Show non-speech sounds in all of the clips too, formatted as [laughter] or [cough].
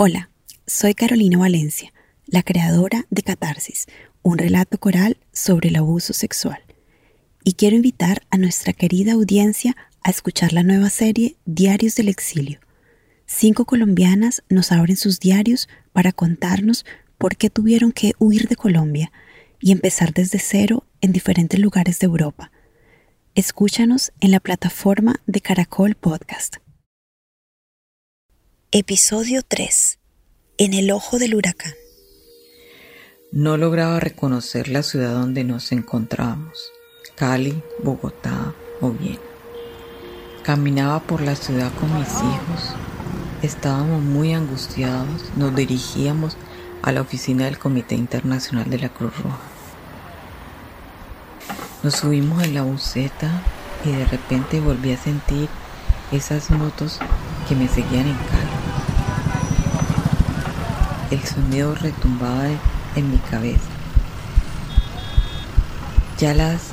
Hola, soy Carolina Valencia, la creadora de Catarsis, un relato coral sobre el abuso sexual. Y quiero invitar a nuestra querida audiencia a escuchar la nueva serie Diarios del Exilio. Cinco colombianas nos abren sus diarios para contarnos por qué tuvieron que huir de Colombia y empezar desde cero en diferentes lugares de Europa. Escúchanos en la plataforma de Caracol Podcast. Episodio 3. En el ojo del huracán. No lograba reconocer la ciudad donde nos encontrábamos, Cali, Bogotá o Viena. Caminaba por la ciudad con mis hijos. Estábamos muy angustiados. Nos dirigíamos a la oficina del Comité Internacional de la Cruz Roja. Nos subimos en la buceta y de repente volví a sentir esas motos que me seguían en Cali. El sonido retumbaba en mi cabeza. Ya las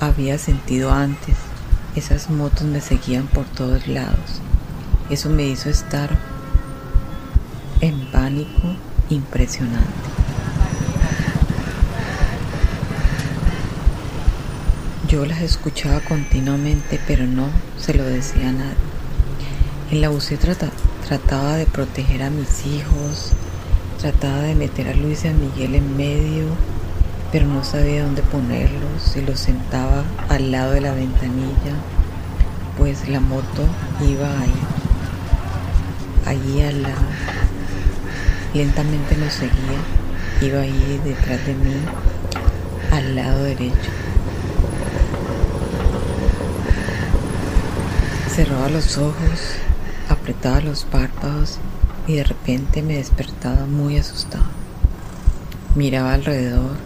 había sentido antes. Esas motos me seguían por todos lados. Eso me hizo estar en pánico impresionante. Yo las escuchaba continuamente, pero no se lo decía a nadie. En la buceta trataba de proteger a mis hijos, Trataba de meter a Luis y a Miguel en medio, pero no sabía dónde ponerlos y los sentaba al lado de la ventanilla, pues la moto iba ahí, allí al lado. Lentamente nos seguía, iba ahí detrás de mí, al lado derecho. Cerraba los ojos, apretaba los párpados y de repente me despertaba muy asustado. Miraba alrededor,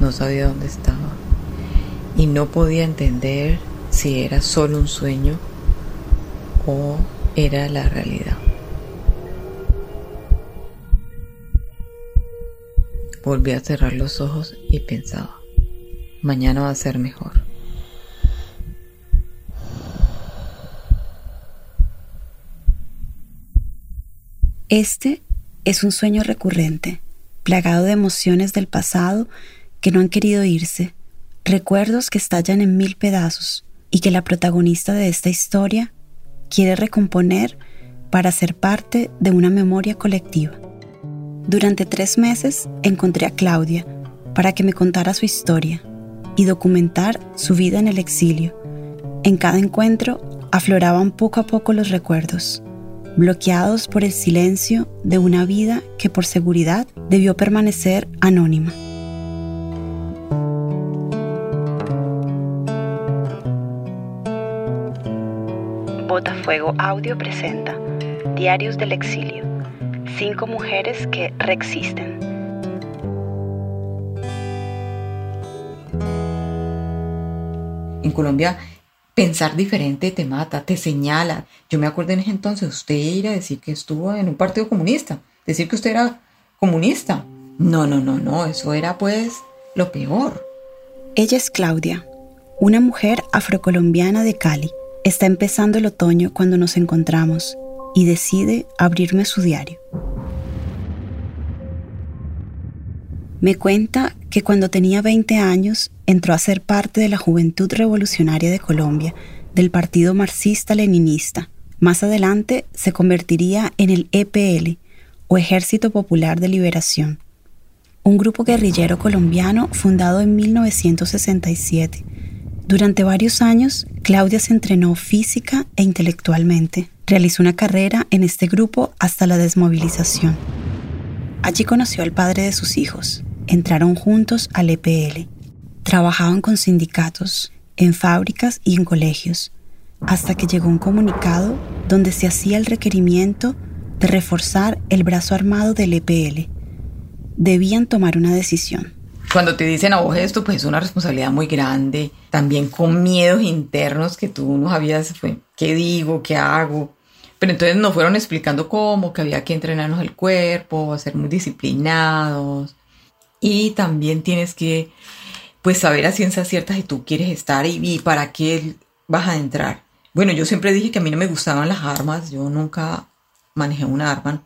no sabía dónde estaba y no podía entender si era solo un sueño o era la realidad. Volví a cerrar los ojos y pensaba, mañana va a ser mejor. Este es un sueño recurrente, plagado de emociones del pasado que no han querido irse, recuerdos que estallan en mil pedazos y que la protagonista de esta historia quiere recomponer para ser parte de una memoria colectiva. Durante tres meses encontré a Claudia para que me contara su historia y documentar su vida en el exilio. En cada encuentro afloraban poco a poco los recuerdos bloqueados por el silencio de una vida que por seguridad debió permanecer anónima. Botafuego Audio presenta Diarios del Exilio. Cinco mujeres que reexisten. En Colombia pensar diferente te mata, te señala. Yo me acuerdo en ese entonces usted ir a decir que estuvo en un partido comunista, decir que usted era comunista. No, no, no, no, eso era pues lo peor. Ella es Claudia, una mujer afrocolombiana de Cali. Está empezando el otoño cuando nos encontramos y decide abrirme su diario. Me cuenta que cuando tenía 20 años entró a ser parte de la Juventud Revolucionaria de Colombia, del Partido Marxista-Leninista. Más adelante se convertiría en el EPL, o Ejército Popular de Liberación, un grupo guerrillero colombiano fundado en 1967. Durante varios años, Claudia se entrenó física e intelectualmente. Realizó una carrera en este grupo hasta la desmovilización. Allí conoció al padre de sus hijos, entraron juntos al EPL. Trabajaban con sindicatos, en fábricas y en colegios, hasta que llegó un comunicado donde se hacía el requerimiento de reforzar el brazo armado del EPL. Debían tomar una decisión. Cuando te dicen a vos esto, pues es una responsabilidad muy grande, también con miedos internos que tú no sabías, fue, ¿qué digo? ¿Qué hago? Pero entonces nos fueron explicando cómo, que había que entrenarnos el cuerpo, ser muy disciplinados, y también tienes que pues saber a ciencia cierta si tú quieres estar y, para qué vas a entrar. Bueno, yo siempre dije que a mí no me gustaban las armas, yo nunca manejé una arma,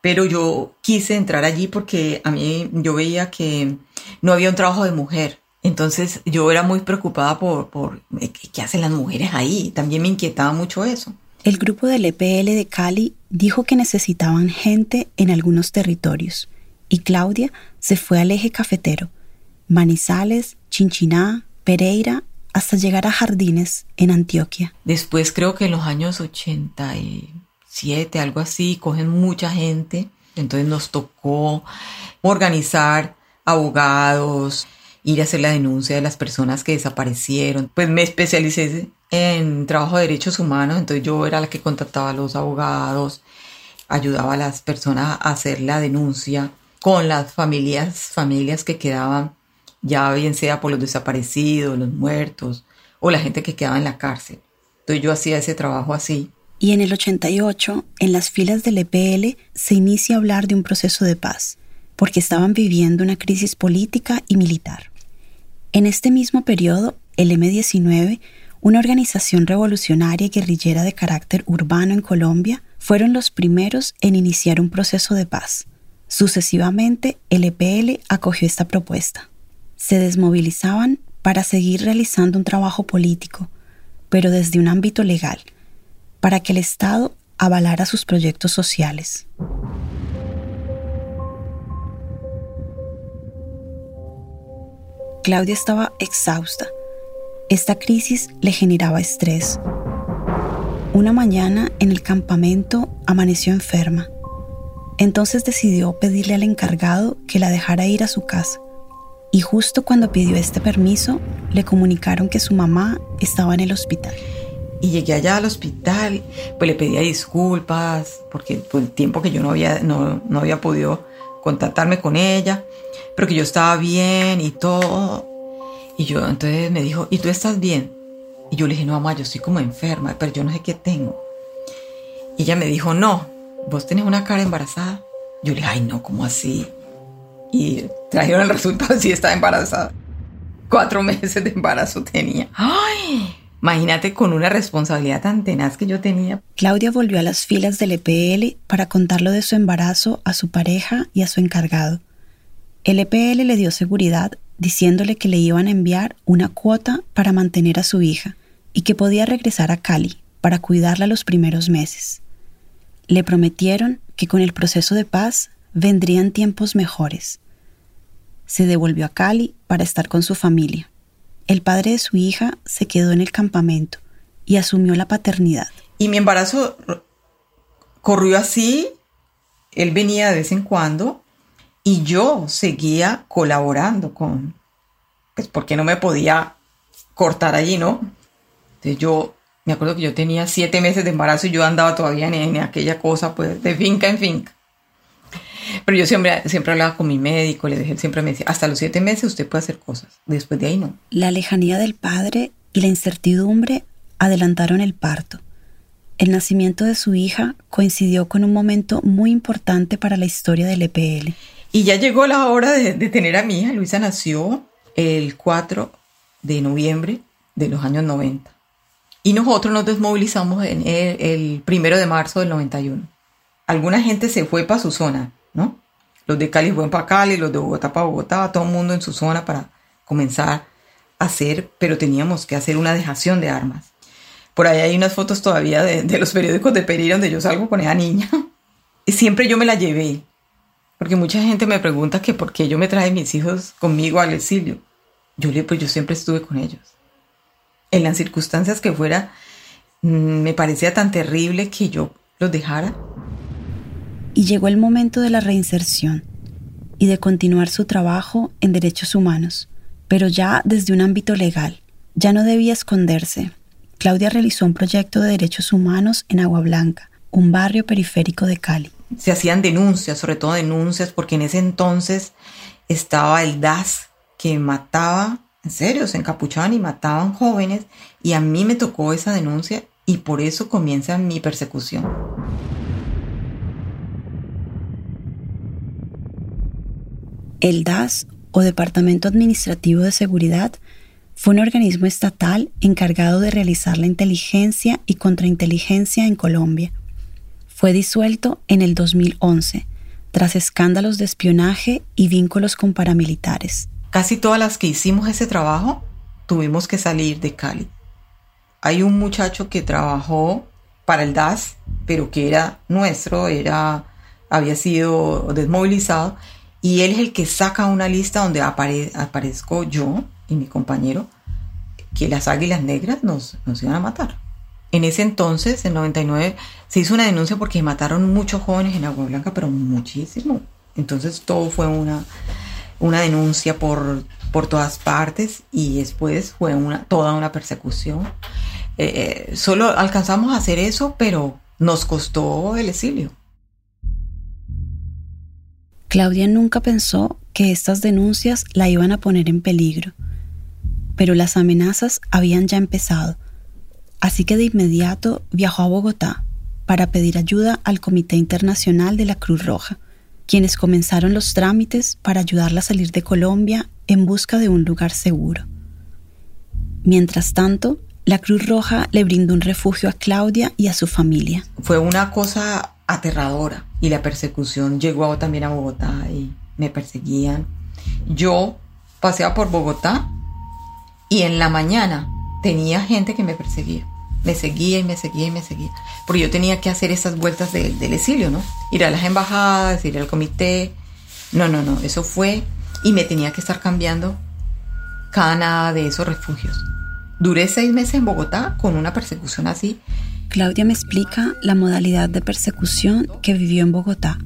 pero yo quise entrar allí porque a mí yo veía que no había un trabajo de mujer. Entonces yo era muy preocupada por, por eh, qué hacen las mujeres ahí. También me inquietaba mucho eso. El grupo del EPL de Cali dijo que necesitaban gente en algunos territorios y Claudia se fue al eje cafetero, Manizales, Chinchiná, Pereira, hasta llegar a Jardines en Antioquia. Después creo que en los años 87, algo así, cogen mucha gente. Entonces nos tocó organizar abogados, ir a hacer la denuncia de las personas que desaparecieron. Pues me especialicé en trabajo de derechos humanos, entonces yo era la que contactaba a los abogados, ayudaba a las personas a hacer la denuncia con las familias, familias que quedaban, ya bien sea por los desaparecidos, los muertos o la gente que quedaba en la cárcel. Entonces yo hacía ese trabajo así. Y en el 88, en las filas del EPL, se inicia a hablar de un proceso de paz, porque estaban viviendo una crisis política y militar. En este mismo periodo, el M-19, una organización revolucionaria y guerrillera de carácter urbano en Colombia, fueron los primeros en iniciar un proceso de paz. Sucesivamente, el EPL acogió esta propuesta. Se desmovilizaban para seguir realizando un trabajo político, pero desde un ámbito legal, para que el Estado avalara sus proyectos sociales. Claudia estaba exhausta. Esta crisis le generaba estrés. Una mañana en el campamento amaneció enferma. Entonces decidió pedirle al encargado que la dejara ir a su casa. Y justo cuando pidió este permiso, le comunicaron que su mamá estaba en el hospital. Y llegué allá al hospital, pues le pedía disculpas, porque por el tiempo que yo no había, no, no había podido contactarme con ella pero que yo estaba bien y todo. Y yo entonces me dijo, ¿y tú estás bien? Y yo le dije, no, mamá, yo estoy como enferma, pero yo no sé qué tengo. Y ella me dijo, no, vos tenés una cara embarazada. Yo le dije, ay, no, ¿cómo así? Y trajeron el resultado, [laughs] sí estaba embarazada. Cuatro meses de embarazo tenía. ¡Ay! Imagínate con una responsabilidad tan tenaz que yo tenía. Claudia volvió a las filas del EPL para contarlo de su embarazo a su pareja y a su encargado. El EPL le dio seguridad diciéndole que le iban a enviar una cuota para mantener a su hija y que podía regresar a Cali para cuidarla los primeros meses. Le prometieron que con el proceso de paz vendrían tiempos mejores. Se devolvió a Cali para estar con su familia. El padre de su hija se quedó en el campamento y asumió la paternidad. Y mi embarazo corrió así. Él venía de vez en cuando y yo seguía colaborando con, pues porque no me podía cortar allí, ¿no? Entonces yo me acuerdo que yo tenía siete meses de embarazo y yo andaba todavía en, aquella cosa, pues, de finca en finca. Pero yo siempre, siempre hablaba con mi médico, le dije, siempre me decía, hasta los siete meses usted puede hacer cosas, después de ahí no. La lejanía del padre y la incertidumbre adelantaron el parto. El nacimiento de su hija coincidió con un momento muy importante para la historia del EPL. Y ya llegó la hora de, tener a mi hija. Luisa nació el 4 de noviembre de los años 90. Y nosotros nos desmovilizamos en el, el primero de marzo del 91. Alguna gente se fue para su zona, ¿no? Los de Cali fueron para Cali, los de Bogotá para Bogotá, todo el mundo en su zona para comenzar a hacer, pero teníamos que hacer una dejación de armas. Por ahí hay unas fotos todavía de, los periódicos de Pereira donde yo salgo con esa niña. [laughs] Y siempre yo me la llevé. Porque mucha gente me pregunta que por qué yo me traje mis hijos conmigo al exilio. Yo le pues yo siempre estuve con ellos. En las circunstancias que fuera, mm, me parecía tan terrible que yo los dejara. Y llegó el momento de la reinserción y de continuar su trabajo en derechos humanos, pero ya desde un ámbito legal. Ya no debía esconderse. Claudia realizó un proyecto de derechos humanos en Agua Blanca, un barrio periférico de Cali se hacían denuncias, sobre todo denuncias, porque en ese entonces estaba el DAS que mataba, en serio, se encapuchaban y mataban jóvenes, y a mí me tocó esa denuncia y por eso comienza mi persecución. El DAS, o Departamento Administrativo de Seguridad, fue un organismo estatal encargado de realizar la inteligencia y contrainteligencia en Colombia fue disuelto en el 2011 tras escándalos de espionaje y vínculos con paramilitares. Casi todas las que hicimos ese trabajo tuvimos que salir de Cali. Hay un muchacho que trabajó para el DAS, pero que era nuestro, era, había sido desmovilizado, y él es el que saca una lista donde aparezco yo y mi compañero, que las águilas negras nos, nos iban a matar. En ese entonces, en 99, se hizo una denuncia porque mataron muchos jóvenes en Agua Blanca, pero muchísimo. Entonces todo fue una, una denuncia por, por todas partes y después fue una, toda una persecución. Eh, eh, solo alcanzamos a hacer eso, pero nos costó el exilio. Claudia nunca pensó que estas denuncias la iban a poner en peligro, pero las amenazas habían ya empezado Así que de inmediato viajó a Bogotá para pedir ayuda al Comité Internacional de la Cruz Roja, quienes comenzaron los trámites para ayudarla a salir de Colombia en busca de un lugar seguro. Mientras tanto, la Cruz Roja le brindó un refugio a Claudia y a su familia. Fue una cosa aterradora y la persecución llegó también a Bogotá y me perseguían. Yo paseaba por Bogotá y en la mañana tenía gente que me perseguía me seguía y me seguía y me seguía. Porque yo tenía que hacer esas vueltas del exilio, ¿no? Ir a las embajadas, ir al comité. No, no, no, eso fue y me tenía que estar cambiando cada nada de esos refugios. Duré seis meses en Bogotá con una persecución así. Claudia me explica la modalidad de persecución que vivió en Bogotá.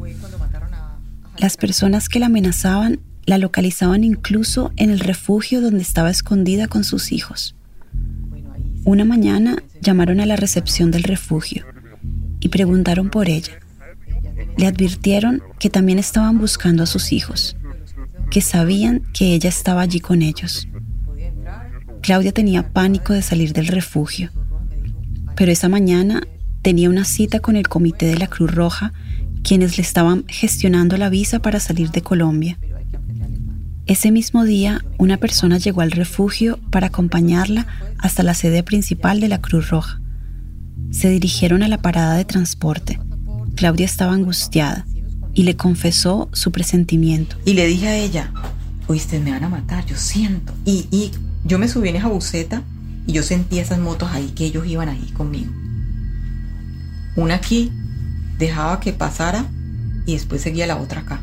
Las personas que la amenazaban la localizaban incluso en el refugio donde estaba escondida con sus hijos. Una mañana llamaron a la recepción del refugio y preguntaron por ella. Le advirtieron que también estaban buscando a sus hijos, que sabían que ella estaba allí con ellos. Claudia tenía pánico de salir del refugio, pero esa mañana tenía una cita con el comité de la Cruz Roja, quienes le estaban gestionando la visa para salir de Colombia. Ese mismo día, una persona llegó al refugio para acompañarla hasta la sede principal de la Cruz Roja. Se dirigieron a la parada de transporte. Claudia estaba angustiada y le confesó su presentimiento. Y le dije a ella, oíste, me van a matar, yo siento. Y, y yo me subí en esa buceta y yo sentí esas motos ahí, que ellos iban ahí conmigo. Una aquí dejaba que pasara y después seguía la otra acá.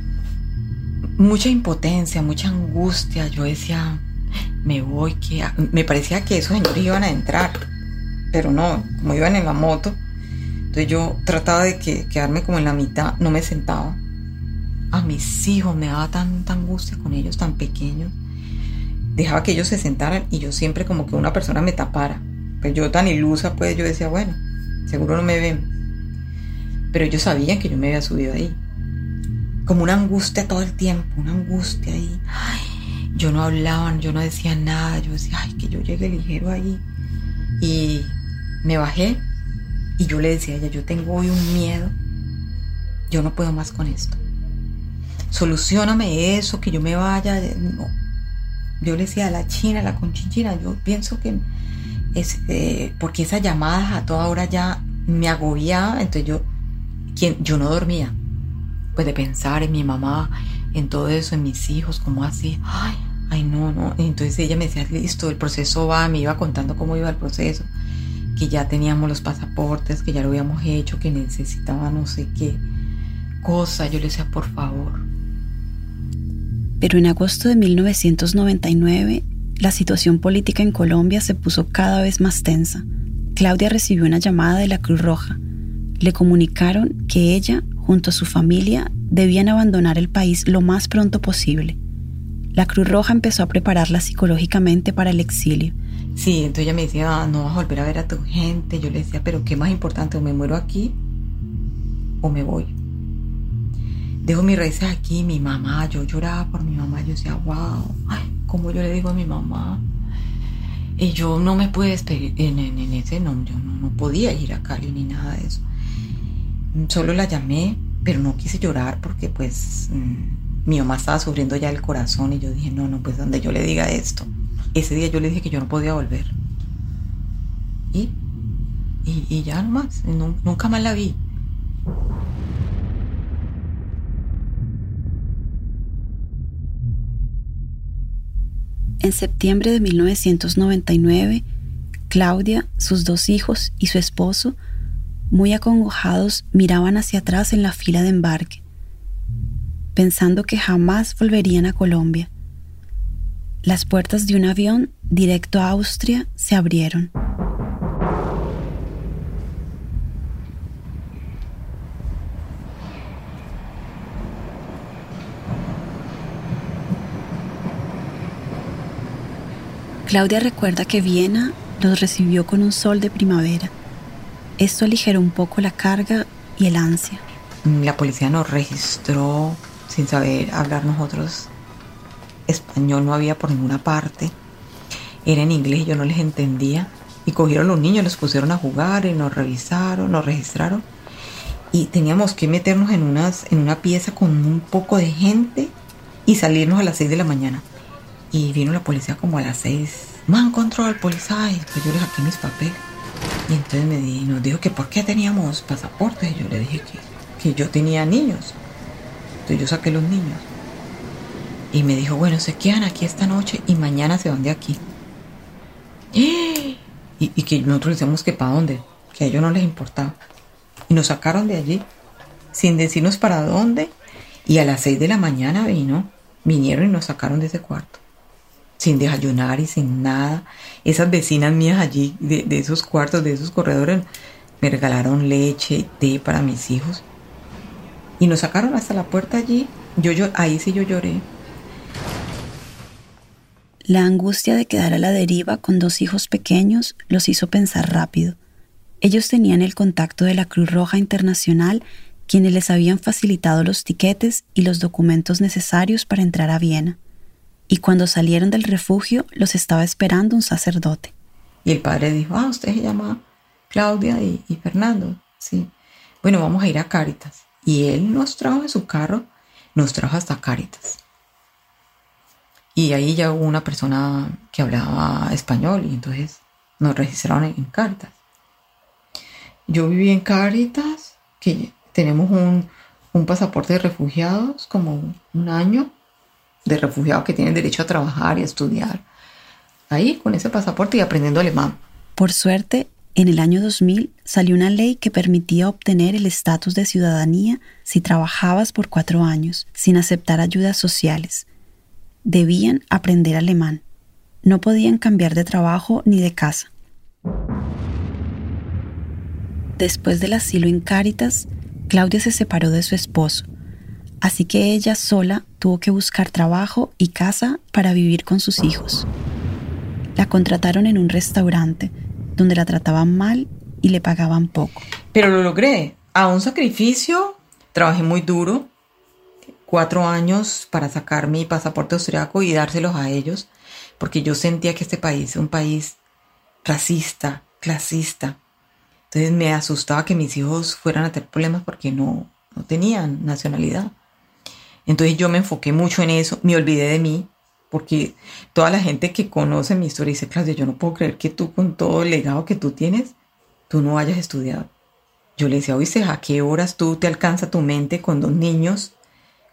Mucha impotencia, mucha angustia. Yo decía, me voy, que me parecía que esos señores iban a entrar, pero no, como iban en la moto, entonces yo trataba de que, quedarme como en la mitad, no me sentaba. A mis hijos me daba tanta angustia con ellos tan pequeños. Dejaba que ellos se sentaran y yo siempre como que una persona me tapara. Pues yo tan ilusa, pues yo decía, bueno, seguro no me ven. Pero ellos sabían que yo me había subido ahí. Como una angustia todo el tiempo, una angustia ahí. Yo no hablaba, yo no decía nada, yo decía, ay, que yo llegue ligero ahí. Y me bajé y yo le decía a ella, yo tengo hoy un miedo, yo no puedo más con esto. Solucioname eso, que yo me vaya. No. Yo le decía a la china, a la conchinchina, yo pienso que es eh, porque esas llamadas a toda hora ya me agobiaba, entonces yo, quien, yo no dormía, pues de pensar en mi mamá, en todo eso, en mis hijos, como así, ay, ay, no, no. Entonces ella me decía, listo, el proceso va, me iba contando cómo iba el proceso, que ya teníamos los pasaportes, que ya lo habíamos hecho, que necesitaba no sé qué cosa. Yo le decía, por favor. Pero en agosto de 1999, la situación política en Colombia se puso cada vez más tensa. Claudia recibió una llamada de la Cruz Roja. Le comunicaron que ella, junto a su familia, debían abandonar el país lo más pronto posible. La Cruz Roja empezó a prepararla psicológicamente para el exilio. Sí, entonces ella me decía, ah, no vas a volver a ver a tu gente. Yo le decía, pero ¿qué más importante? ¿O me muero aquí o me voy? Dejo mis raíces aquí, mi mamá, yo lloraba por mi mamá, yo decía, wow, ay, ¿cómo yo le digo a mi mamá? Y yo no me pude despedir en, ese, no, yo no, no podía ir a Cali ni nada de eso. Solo la llamé, pero no quise llorar porque pues mm, mi mamá estaba sufriendo ya el corazón y yo dije, no, no, pues donde yo le diga esto. Ese día yo le dije que yo no podía volver. Y, y, y ya nomás, no, nunca más la vi. En septiembre de 1999, Claudia, sus dos hijos y su esposo muy acongojados, miraban hacia atrás en la fila de embarque, pensando que jamás volverían a Colombia. Las puertas de un avión directo a Austria se abrieron. Claudia recuerda que Viena los recibió con un sol de primavera. Esto aligeró un poco la carga y el ansia. La policía nos registró sin saber hablar nosotros. Español no había por ninguna parte. Era en inglés y yo no les entendía. Y cogieron los niños, los pusieron a jugar y nos revisaron, nos registraron. Y teníamos que meternos en, unas, en una pieza con un poco de gente y salirnos a las 6 de la mañana. Y vino la policía como a las seis. Man encontró al policía y pues yo le saqué mis papeles. Y entonces me dijo que por qué teníamos pasaportes. Y yo le dije que, que yo tenía niños. Entonces yo saqué los niños. Y me dijo, bueno, se quedan aquí esta noche y mañana se van de aquí. Y, y que nosotros decíamos que para dónde, que a ellos no les importaba. Y nos sacaron de allí sin decirnos para dónde. Y a las seis de la mañana vino, vinieron y nos sacaron de ese cuarto sin desayunar y sin nada. Esas vecinas mías allí, de, esos cuartos, de esos corredores, me regalaron leche té para mis hijos. Y nos sacaron hasta la puerta allí. Yo, yo, ahí sí yo lloré. La angustia de quedar a la deriva con dos hijos pequeños los hizo pensar rápido. Ellos tenían el contacto de la Cruz Roja Internacional, quienes les habían facilitado los tiquetes y los documentos necesarios para entrar a Viena y cuando salieron del refugio los estaba esperando un sacerdote. Y el padre dijo, ah, usted se llama Claudia y, Fernando. Sí. Bueno, vamos a ir a Cáritas. Y él nos trajo en su carro, nos trajo hasta Cáritas. Y ahí ya hubo una persona que hablaba español y entonces nos registraron en, Cáritas. Yo viví en Cáritas, que tenemos un, un pasaporte de refugiados como un año de refugiados que tienen derecho a trabajar y a estudiar. Ahí, con ese pasaporte y aprendiendo alemán. Por suerte, en el año 2000 salió una ley que permitía obtener el estatus de ciudadanía si trabajabas por cuatro años, sin aceptar ayudas sociales. Debían aprender alemán. No podían cambiar de trabajo ni de casa. Después del asilo en Cáritas, Claudia se separó de su esposo así que ella sola tuvo que buscar trabajo y casa para vivir con sus hijos. La contrataron en un restaurante donde la trataban mal y le pagaban poco. Pero lo logré. A un sacrificio, trabajé muy duro, cuatro años para sacar mi pasaporte austriaco y dárselos a ellos, porque yo sentía que este país es un país racista, clasista. Entonces me asustaba que mis hijos fueran a tener problemas porque no, no tenían nacionalidad. Entonces yo me enfoqué mucho en eso, me olvidé de mí, porque toda la gente que conoce mi historia dice, Claudia, yo no puedo creer que tú con todo el legado que tú tienes, tú no hayas estudiado. Yo le decía, oíste, ¿a qué horas tú te alcanza tu mente con dos niños,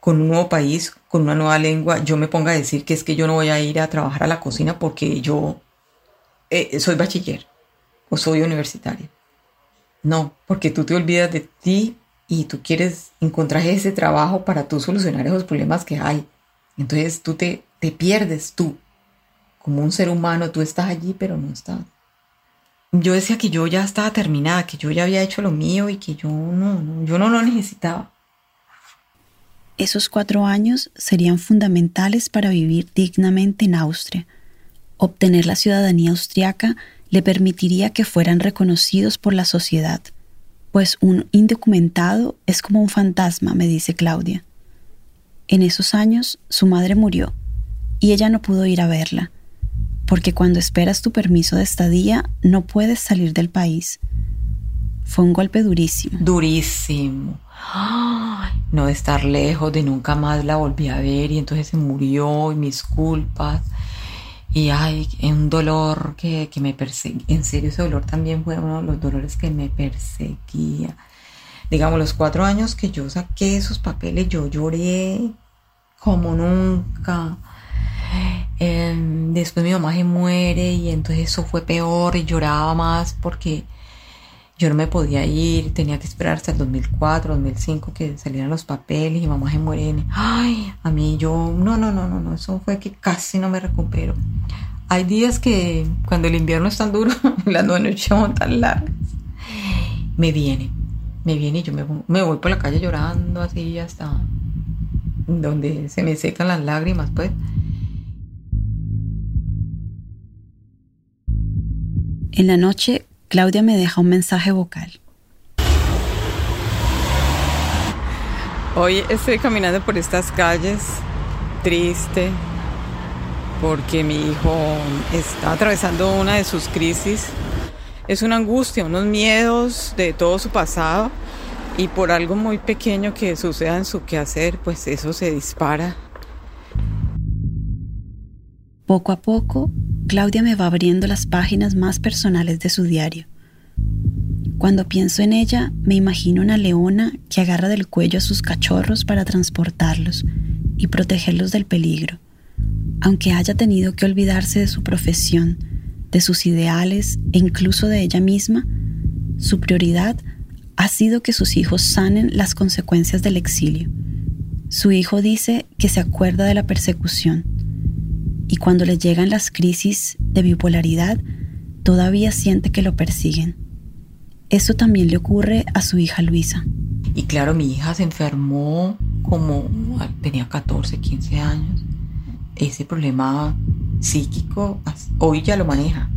con un nuevo país, con una nueva lengua? Yo me ponga a decir que es que yo no voy a ir a trabajar a la cocina porque yo eh, soy bachiller o soy universitaria. No, porque tú te olvidas de ti y tú quieres encontrar ese trabajo para tú solucionar esos problemas que hay. Entonces tú te, te pierdes tú. Como un ser humano, tú estás allí, pero no estás. Yo decía que yo ya estaba terminada, que yo ya había hecho lo mío y que yo no, no yo no lo necesitaba. Esos cuatro años serían fundamentales para vivir dignamente en Austria. Obtener la ciudadanía austriaca le permitiría que fueran reconocidos por la sociedad pues un indocumentado es como un fantasma, me dice Claudia. En esos años su madre murió y ella no pudo ir a verla, porque cuando esperas tu permiso de estadía no puedes salir del país. Fue un golpe durísimo. Durísimo. no estar lejos, de nunca más la volví a ver y entonces se murió y mis culpas. Y ay, un dolor que, que me perseguía. En serio, ese dolor también fue uno de los dolores que me perseguía. Digamos, los cuatro años que yo saqué esos papeles, yo lloré como nunca. Em, después mi mamá se muere y entonces eso fue peor y lloraba más porque yo no me podía ir, tenía que esperar hasta el 2004, 2005 que salieran los papeles y mamá se muere. Ay, a mí yo, no, no, no, no, no, eso fue que casi no me recupero. Hay días que cuando el invierno es tan duro, [laughs] las noches son tan largas, me viene, me viene y yo me, me voy por la calle llorando así hasta donde se me secan las lágrimas, pues. En la noche, Claudia me deja un mensaje vocal. Hoy estoy caminando por estas calles triste porque mi hijo está atravesando una de sus crisis. Es una angustia, unos miedos de todo su pasado y por algo muy pequeño que suceda en su quehacer, pues eso se dispara. Poco a poco, Claudia me va abriendo las páginas más personales de su diario. Cuando pienso en ella, me imagino una leona que agarra del cuello a sus cachorros para transportarlos y protegerlos del peligro, aunque haya tenido que olvidarse de su profesión, de sus ideales e incluso de ella misma, su prioridad ha sido que sus hijos sanen las consecuencias del exilio. Su hijo dice que se acuerda de la persecución, y cuando le llegan las crisis de bipolaridad, todavía siente que lo persiguen. Eso también le ocurre a su hija Luisa. Y claro, mi hija se enfermó como tenía 14, 15 años. Ese problema psíquico hoy ya lo maneja,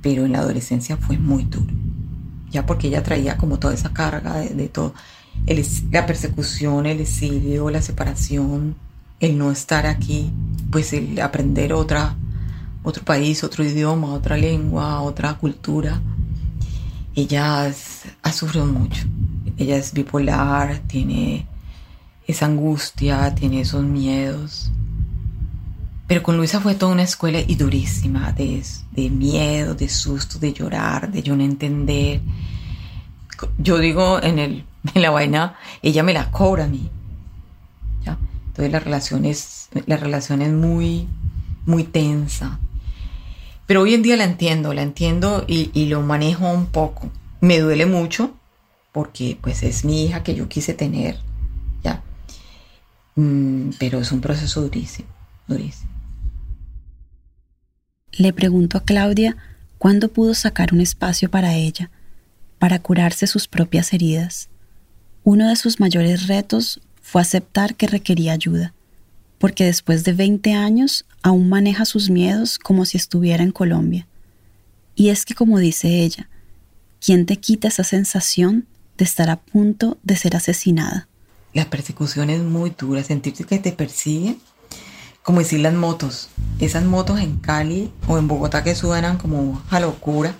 pero en la adolescencia fue muy duro. Ya porque ella traía como toda esa carga de, todo, la persecución, el exilio, la separación, el no estar aquí, pues el aprender otra, otro país, otro idioma, otra lengua, otra cultura. Ella ha sufrido mucho. Ella es bipolar, tiene esa angustia, tiene esos miedos. Pero con Luisa fue toda una escuela y durísima, de, de miedo, de susto, de llorar, de yo no entender. Yo digo en, el, en la vaina, ella me la cobra a mí. Entonces la relación es, la relación es muy, muy tensa. Pero hoy en día la entiendo, la entiendo y, y lo manejo un poco. Me duele mucho porque pues es mi hija que yo quise tener, ¿ya? Mm, pero es un proceso durísimo, durísimo. Le pregunto a Claudia cuándo pudo sacar un espacio para ella, para curarse sus propias heridas. Uno de sus mayores retos fue aceptar que requería ayuda, porque después de 20 años aún maneja sus miedos como si estuviera en Colombia. Y es que, como dice ella, ¿quién te quita esa sensación de estar a punto de ser asesinada? La persecución es muy dura, sentirte que te persiguen, como decir las motos, esas motos en Cali o en Bogotá que suenan como a locura.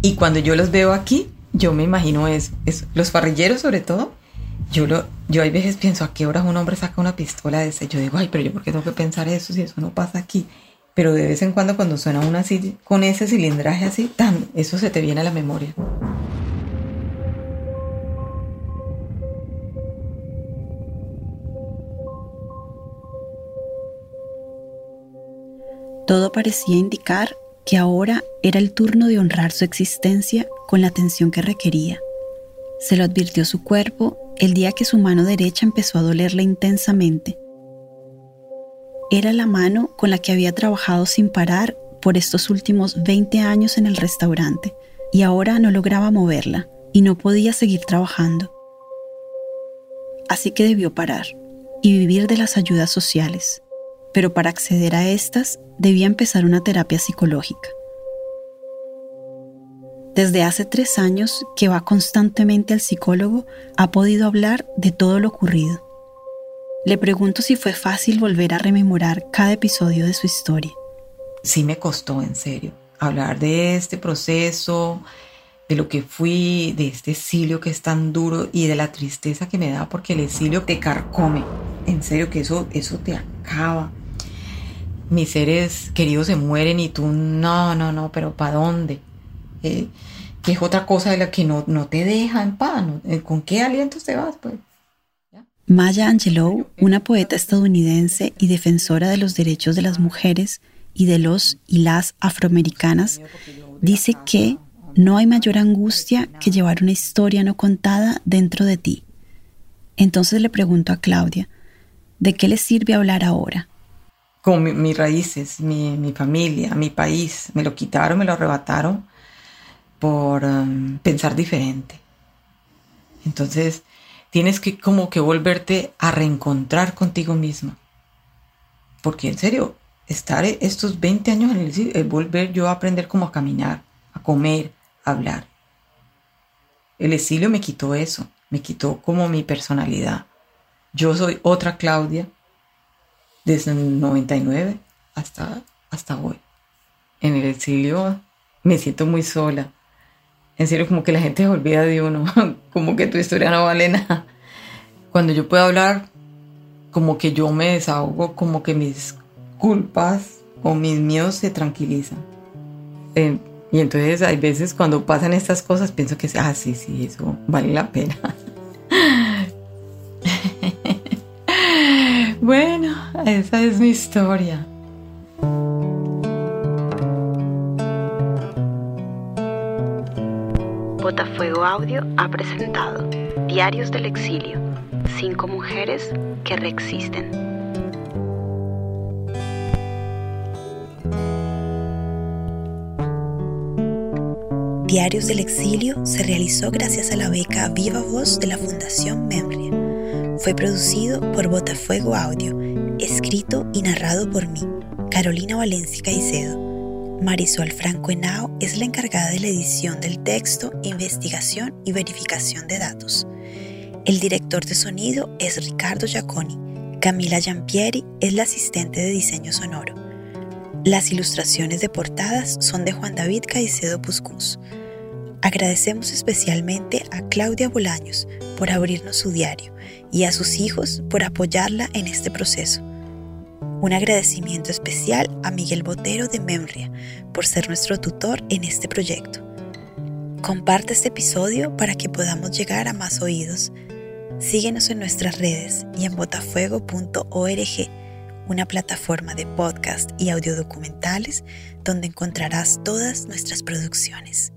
Y cuando yo los veo aquí, yo me imagino eso, eso. los parrilleros sobre todo, yo, lo, yo hay veces pienso a qué horas un hombre saca una pistola de ese. Yo digo, ay, pero yo por qué tengo que pensar eso si eso no pasa aquí. Pero de vez en cuando cuando suena una así, con ese cilindraje así, tan, eso se te viene a la memoria. Todo parecía indicar que ahora era el turno de honrar su existencia con la atención que requería. Se lo advirtió su cuerpo el día que su mano derecha empezó a dolerle intensamente. Era la mano con la que había trabajado sin parar por estos últimos 20 años en el restaurante y ahora no lograba moverla y no podía seguir trabajando. Así que debió parar y vivir de las ayudas sociales, pero para acceder a estas debía empezar una terapia psicológica. Desde hace tres años que va constantemente al psicólogo, ha podido hablar de todo lo ocurrido. Le pregunto si fue fácil volver a rememorar cada episodio de su historia. Sí me costó, en serio, hablar de este proceso, de lo que fui, de este exilio que es tan duro y de la tristeza que me da porque el exilio te carcome. En serio que eso, eso te acaba. Mis seres queridos se mueren y tú, no, no, no, pero ¿para dónde? Que es otra cosa de la que no, no te deja en paz. Eh, ¿Con qué aliento te vas? Pues? Maya Angelou, una poeta estadounidense y defensora de los derechos de las mujeres, y de los y las afroamericanas, dice que no hay mayor angustia que llevar una historia no contada dentro de ti. Entonces le pregunto a Claudia, ¿de qué le sirve hablar ahora? Con mis raíces, mi, familia, mi país, me lo quitaron, me lo arrebataron por um, pensar diferente. Entonces, tienes que como que volverte a reencontrar contigo misma. Porque en serio, estar estos 20 años en el exilio es volver yo a aprender cómo a caminar, a comer, a hablar. El exilio me quitó eso, me quitó como mi personalidad. Yo soy otra Claudia desde el 99 hasta, hasta hoy. En el exilio me siento muy sola. En serio, como que la gente se olvida de uno, [laughs] como que tu historia no vale nada. Cuando yo puedo hablar, como que yo me desahogo, como que mis culpas o mis miedos se tranquilizan. Eh, y entonces hay veces cuando pasan estas cosas pienso que, ah, sí, sí, eso vale la pena. [laughs] bueno, esa es mi historia. Botafuego Audio ha presentado Diarios del Exilio, cinco mujeres que reexisten. Diarios del Exilio se realizó gracias a la beca Viva Voz de la Fundación Memria. Fue producido por Botafuego Audio, escrito y narrado por mí, Carolina Valencia Caicedo. Marisol Franco Henao es la encargada de la edición del texto, investigación y verificación de datos. El director de sonido es Ricardo Giaconi. Camila Giampieri es la asistente de diseño sonoro. Las ilustraciones de portadas son de Juan David Caicedo Puscus. Agradecemos especialmente a Claudia Bolaños por abrirnos su diario y a sus hijos por apoyarla en este proceso. Un agradecimiento especial a Miguel Botero de Memria por ser nuestro tutor en este proyecto. Comparte este episodio para que podamos llegar a más oídos. Síguenos en nuestras redes y en botafuego.org, una plataforma de podcast y audiodocumentales donde encontrarás todas nuestras producciones.